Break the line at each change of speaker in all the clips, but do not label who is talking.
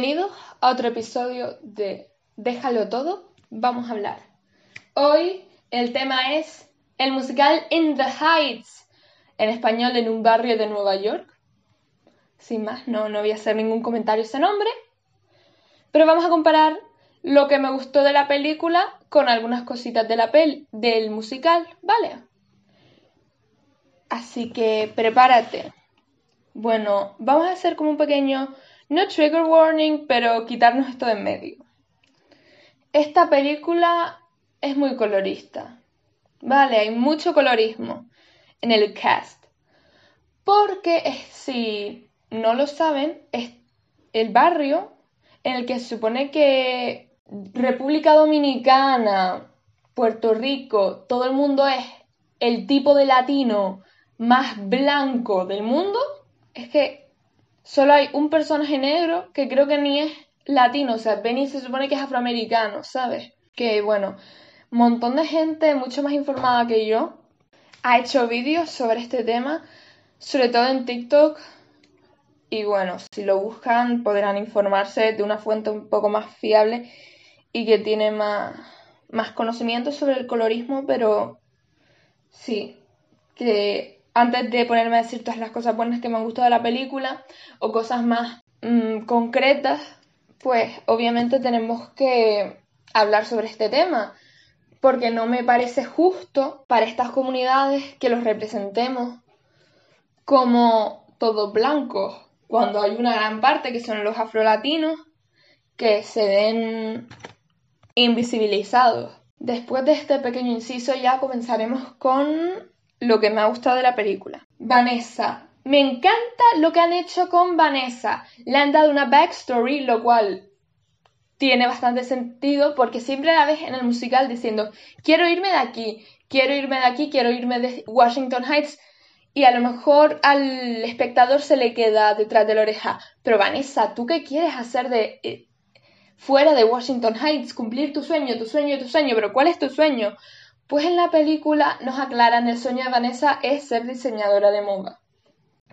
Bienvenidos a otro episodio de Déjalo todo, vamos a hablar. Hoy el tema es el musical In the Heights, en español en un barrio de Nueva York. Sin más, no, no voy a hacer ningún comentario ese nombre, pero vamos a comparar lo que me gustó de la película con algunas cositas de la pel del musical, ¿vale? Así que prepárate. Bueno, vamos a hacer como un pequeño no trigger warning, pero quitarnos esto de en medio. Esta película es muy colorista. Vale, hay mucho colorismo en el cast. Porque si no lo saben, es el barrio en el que se supone que República Dominicana, Puerto Rico, todo el mundo es el tipo de latino más blanco del mundo, es que Solo hay un personaje negro que creo que ni es latino, o sea, Benny se supone que es afroamericano, ¿sabes? Que bueno, montón de gente mucho más informada que yo ha hecho vídeos sobre este tema, sobre todo en TikTok. Y bueno, si lo buscan podrán informarse de una fuente un poco más fiable y que tiene más, más conocimiento sobre el colorismo, pero sí, que antes de ponerme a decir todas las cosas buenas que me han gustado de la película o cosas más mm, concretas, pues obviamente tenemos que hablar sobre este tema, porque no me parece justo para estas comunidades que los representemos como todos blancos, cuando hay una gran parte que son los afrolatinos que se ven invisibilizados. Después de este pequeño inciso ya comenzaremos con lo que me ha gustado de la película. Vanessa. Me encanta lo que han hecho con Vanessa. Le han dado una backstory, lo cual tiene bastante sentido porque siempre la ves en el musical diciendo quiero irme de aquí, quiero irme de aquí, quiero irme de Washington Heights y a lo mejor al espectador se le queda detrás de la oreja, pero Vanessa, ¿tú qué quieres hacer de eh, fuera de Washington Heights? Cumplir tu sueño, tu sueño, tu sueño, pero ¿cuál es tu sueño? Pues en la película nos aclaran el sueño de Vanessa es ser diseñadora de moda.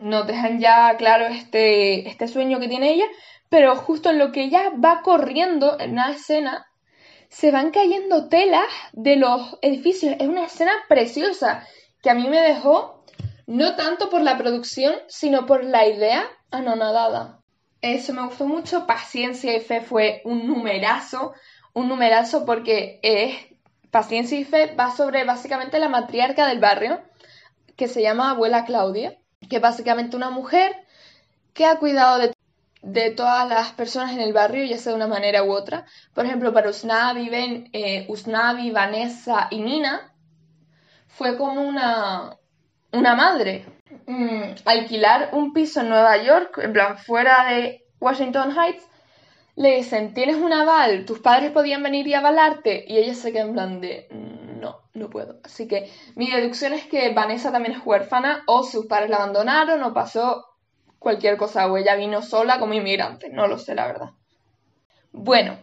Nos dejan ya claro este, este sueño que tiene ella, pero justo en lo que ella va corriendo en una escena, se van cayendo telas de los edificios. Es una escena preciosa que a mí me dejó no tanto por la producción, sino por la idea anonadada. Eso me gustó mucho. Paciencia y fe fue un numerazo, un numerazo porque es Paciencia y Fe va sobre básicamente la matriarca del barrio, que se llama Abuela Claudia, que es básicamente una mujer que ha cuidado de, todas las personas en el barrio, ya sea de una manera u otra. Por ejemplo, para Usnavi, ven, eh, Vanessa y Nina, fue como una, una madre. Mm, alquilar un piso en Nueva York, en plan fuera de Washington Heights, le dicen, tienes un aval, tus padres podían venir y avalarte, y ella se queda en plan de, no, no puedo. Así que mi deducción es que Vanessa también es huérfana, o sus padres la abandonaron, o pasó cualquier cosa, o ella vino sola como inmigrante, no lo sé la verdad. Bueno,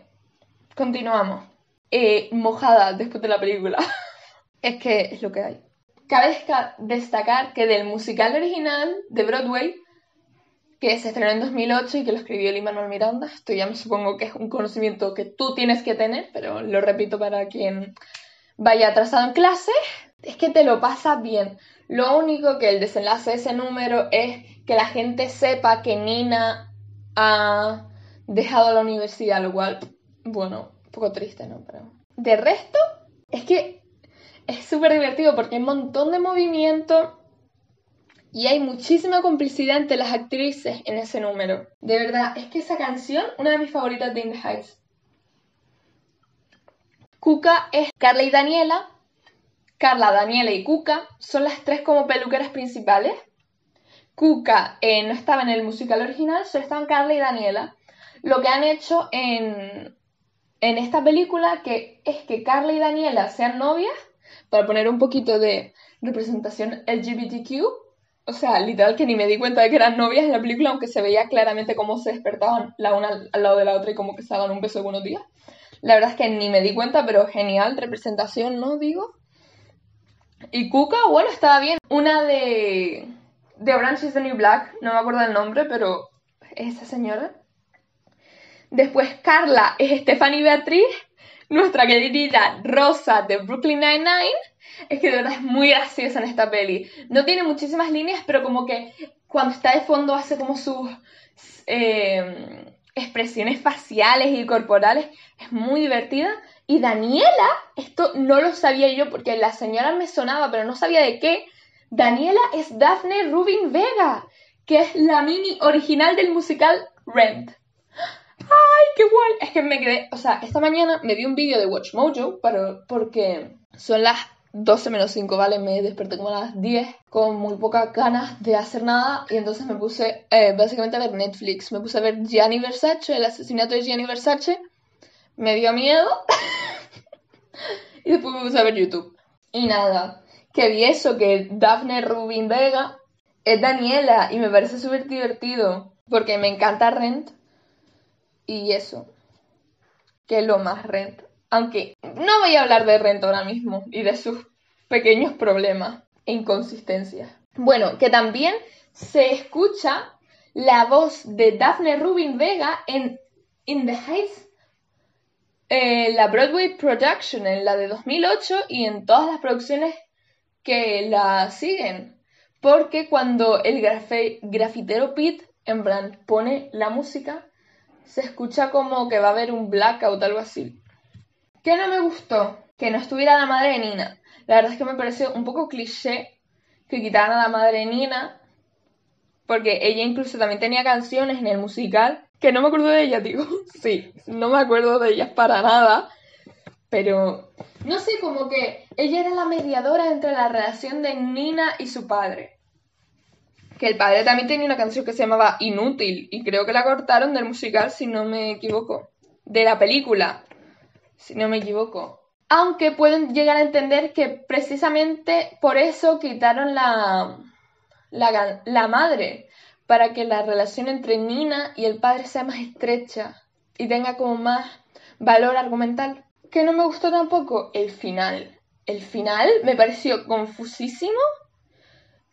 continuamos. Eh, mojada después de la película. es que es lo que hay. Cabe destacar que del musical original de Broadway que se estrenó en 2008 y que lo escribió Lin Manuel Miranda. Esto ya me supongo que es un conocimiento que tú tienes que tener, pero lo repito para quien vaya atrasado en clase. Es que te lo pasas bien. Lo único que el desenlace de ese número es que la gente sepa que Nina ha dejado la universidad, lo cual, bueno, un poco triste, ¿no? Pero de resto, es que es súper divertido porque hay un montón de movimiento y hay muchísima complicidad entre las actrices en ese número. De verdad, es que esa canción, una de mis favoritas de In the Heights. Kuka es Carla y Daniela. Carla, Daniela y Kuka son las tres como peluqueras principales. Kuka eh, no estaba en el musical original, solo estaban Carla y Daniela. Lo que han hecho en, en esta película que es que Carla y Daniela sean novias, para poner un poquito de representación LGBTQ, o sea, literal que ni me di cuenta de que eran novias en la película, aunque se veía claramente cómo se despertaban la una al lado de la otra y como que se daban un beso de buenos días. La verdad es que ni me di cuenta, pero genial representación, ¿no? Digo. Y Kuka, bueno, estaba bien. Una de. de Orange is the New Black, no me acuerdo del nombre, pero esa señora. Después Carla es Stephanie Beatriz. Nuestra querida Rosa de Brooklyn Nine-Nine. Es que de verdad es muy graciosa en esta peli. No tiene muchísimas líneas, pero como que cuando está de fondo hace como sus eh, expresiones faciales y corporales. Es muy divertida. Y Daniela, esto no lo sabía yo porque la señora me sonaba, pero no sabía de qué. Daniela es Daphne Rubin Vega, que es la mini original del musical Rent. ¡Ay, qué guay! Es que me quedé, o sea, esta mañana me vi un vídeo de Watch Mojo para, porque son las 12 menos 5, ¿vale? Me desperté como a las 10 con muy pocas ganas de hacer nada y entonces me puse eh, básicamente a ver Netflix. Me puse a ver Gianni Versace, el asesinato de Gianni Versace. Me dio miedo. y después me puse a ver YouTube. Y nada, que vi eso, que Daphne Rubin Vega es Daniela y me parece súper divertido porque me encanta Rent y eso, que es lo más Rent. Aunque no voy a hablar de Rent ahora mismo y de sus pequeños problemas e inconsistencias. Bueno, que también se escucha la voz de Daphne Rubin Vega en In the Heights, eh, la Broadway Production, en la de 2008 y en todas las producciones que la siguen. Porque cuando el grafitero Pete, en plan, pone la música, se escucha como que va a haber un blackout, algo así. ¿Qué no me gustó? Que no estuviera la madre de Nina. La verdad es que me pareció un poco cliché que quitaran a la madre de Nina, porque ella incluso también tenía canciones en el musical, que no me acuerdo de ella, digo, sí, no me acuerdo de ellas para nada, pero no sé, como que ella era la mediadora entre la relación de Nina y su padre. Que el padre también tenía una canción que se llamaba Inútil y creo que la cortaron del musical, si no me equivoco. De la película, si no me equivoco. Aunque pueden llegar a entender que precisamente por eso quitaron la, la, la madre, para que la relación entre Nina y el padre sea más estrecha y tenga como más valor argumental. Que no me gustó tampoco el final. El final me pareció confusísimo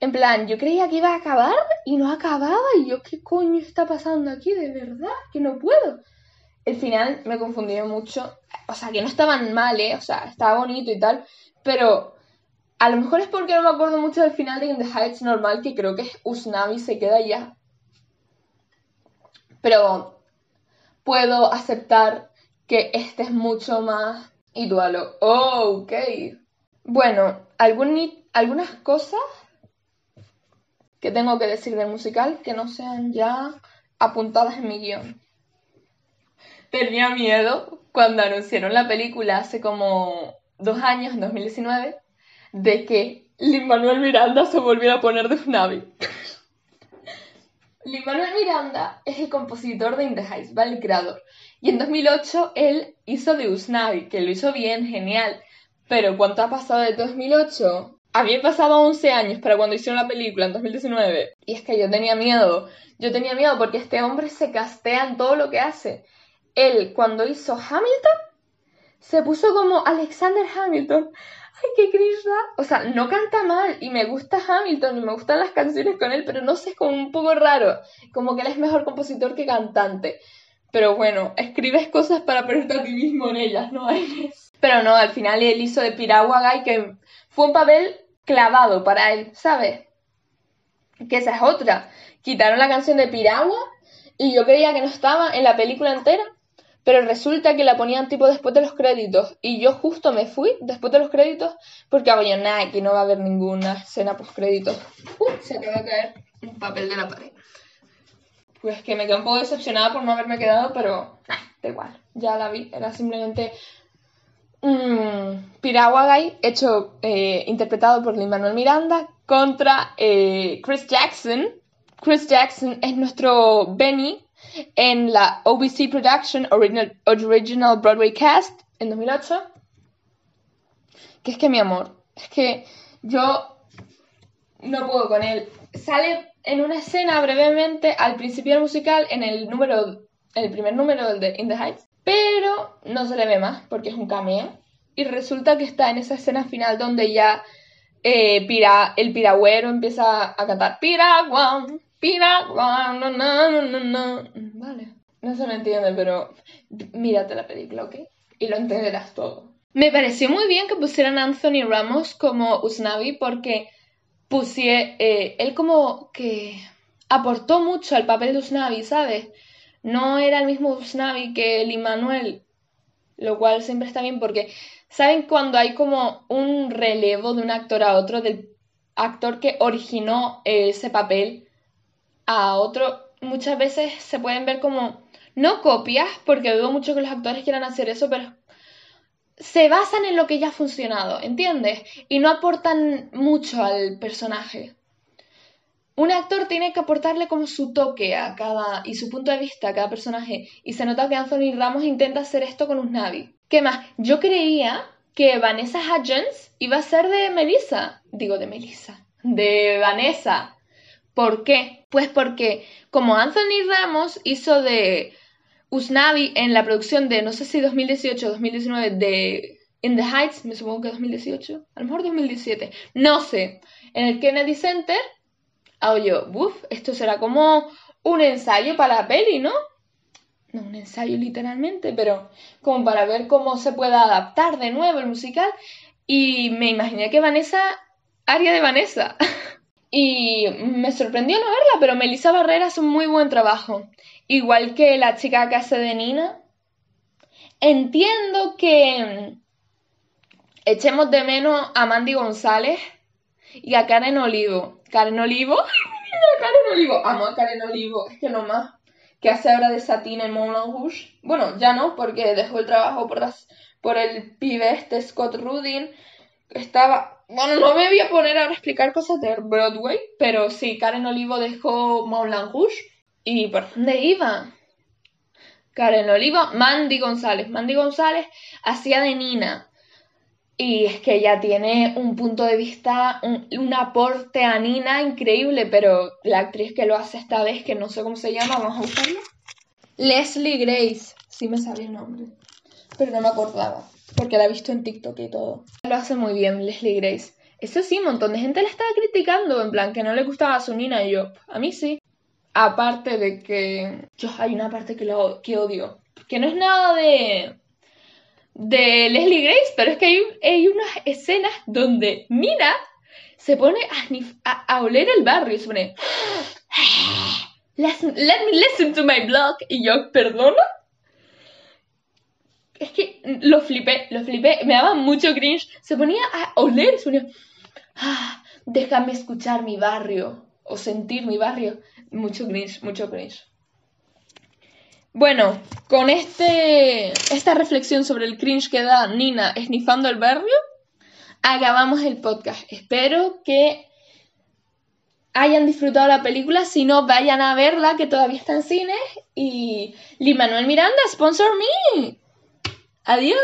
en plan, yo creía que iba a acabar y no acababa y yo, ¿qué coño está pasando aquí? De verdad, que no puedo. El final me confundió mucho. O sea, que no estaban mal, ¿eh? O sea, estaba bonito y tal. Pero a lo mejor es porque no me acuerdo mucho del final de In the Heights normal, que creo que Usnavi se queda ya. Pero puedo aceptar que este es mucho más igualo. Oh, ok. Bueno, algunas cosas que tengo que decir del musical que no sean ya apuntadas en mi guion. Tenía miedo cuando anunciaron la película hace como dos años, en 2019, de que Lin Manuel Miranda se volviera a poner de Usnavi. Lin Manuel Miranda es el compositor de In the Heights, ¿vale? El creador. Y en 2008 él hizo de Usnavi, que lo hizo bien, genial. Pero ¿cuánto ha pasado de 2008 había pasado 11 años para cuando hicieron la película en 2019. Y es que yo tenía miedo. Yo tenía miedo porque este hombre se castea en todo lo que hace. Él, cuando hizo Hamilton, se puso como Alexander Hamilton. Ay, qué grisa. O sea, no canta mal y me gusta Hamilton y me gustan las canciones con él, pero no sé, es como un poco raro. Como que él es mejor compositor que cantante. Pero bueno, escribes cosas para ponerte a ti mismo en ellas, ¿no? Pero no, al final él hizo de Piragua Guy, que fue un papel clavado para él, ¿sabes? Que esa es otra. Quitaron la canción de Piragua y yo creía que no estaba en la película entera, pero resulta que la ponían tipo después de los créditos y yo justo me fui después de los créditos porque hago yo, nada, que no va a haber ninguna escena post créditos. Uh, se acaba de caer un papel de la pared. Pues que me quedé un poco decepcionada por no haberme quedado, pero da igual, ya la vi, era simplemente mm, hecho, eh, interpretado por Lin Manuel Miranda, contra eh, Chris Jackson. Chris Jackson es nuestro Benny en la OBC Production Original, Original Broadway Cast en 2008. Que es que mi amor, es que yo no puedo con él. Sale en una escena brevemente al principio del musical en el número, el primer número de In the Heights pero no se le ve más porque es un cameo. Y resulta que está en esa escena final donde ya eh, el piragüero empieza a cantar Piragua, Piragua, no, no, no, no, no. Vale. No se me entiende, pero mírate la película, ¿ok? Y lo entenderás todo. Me pareció muy bien que pusieran a Anthony Ramos como Usnavi porque pusie, eh, él como que aportó mucho al papel de Usnavi, ¿sabes? No era el mismo Usnavi que el Immanuel, lo cual siempre está bien porque, ¿saben cuando hay como un relevo de un actor a otro, del actor que originó ese papel a otro? Muchas veces se pueden ver como, no copias, porque dudo mucho que los actores quieran hacer eso, pero se basan en lo que ya ha funcionado, ¿entiendes? Y no aportan mucho al personaje. Un actor tiene que aportarle como su toque a cada y su punto de vista a cada personaje y se nota que Anthony Ramos intenta hacer esto con un Navi. ¿Qué más? Yo creía que Vanessa Hudgens iba a ser de Melissa, digo de Melissa, de Vanessa. ¿Por qué? Pues porque como Anthony Ramos hizo de Usnavi en la producción de, no sé si 2018 o 2019, de In the Heights, me supongo que 2018, a lo mejor 2017, no sé, en el Kennedy Center, hago uff, esto será como un ensayo para la peli, ¿no? No un ensayo literalmente, pero como para ver cómo se puede adaptar de nuevo el musical. Y me imaginé que Vanessa haría de Vanessa. y me sorprendió no verla, pero Melissa Barrera hace un muy buen trabajo igual que la chica que hace de Nina. Entiendo que echemos de menos a Mandy González y a Karen Olivo. Karen Olivo, Karen Olivo, amo a Karen Olivo, es que no más. Que hace ahora de Satina en Moulin Rouge. Bueno, ya no, porque dejó el trabajo por, por el pibe este Scott Rudin. Estaba. Bueno, no me voy a poner ahora a explicar cosas de Broadway, pero sí, Karen Olivo dejó Moulin Rouge ¿Y por dónde iba? Karen Oliva, Mandy González. Mandy González hacía de Nina. Y es que ella tiene un punto de vista, un, aporte a Nina increíble, pero la actriz que lo hace esta vez, que no sé cómo se llama, vamos a buscarla. Leslie Grace, sí me sabía el nombre, pero no me acordaba, porque la he visto en TikTok y todo. Lo hace muy bien Leslie Grace. Eso sí, un montón de gente la estaba criticando, en plan, que no le gustaba a su Nina y yo, a mí sí. Aparte de que yo hay una parte que, lo, que odio, que no es nada de, de Leslie Grace, pero es que hay, hay unas escenas donde Nina se pone a, oler el barrio y se pone... Let, me listen to my blog. Y yo, ¿perdona? Es que lo flipé, lo flipé. Me daba mucho cringe. Se ponía a oler, se ponía... Ah, déjame escuchar mi barrio o sentir mi barrio. Mucho cringe, mucho cringe. Bueno, con este, esta reflexión sobre el cringe que da Nina esnifando el barrio, acabamos el podcast. Espero que hayan disfrutado la película. Si no, vayan a verla, que todavía está en cines. Y Lin Manuel Miranda, sponsor me. Adiós.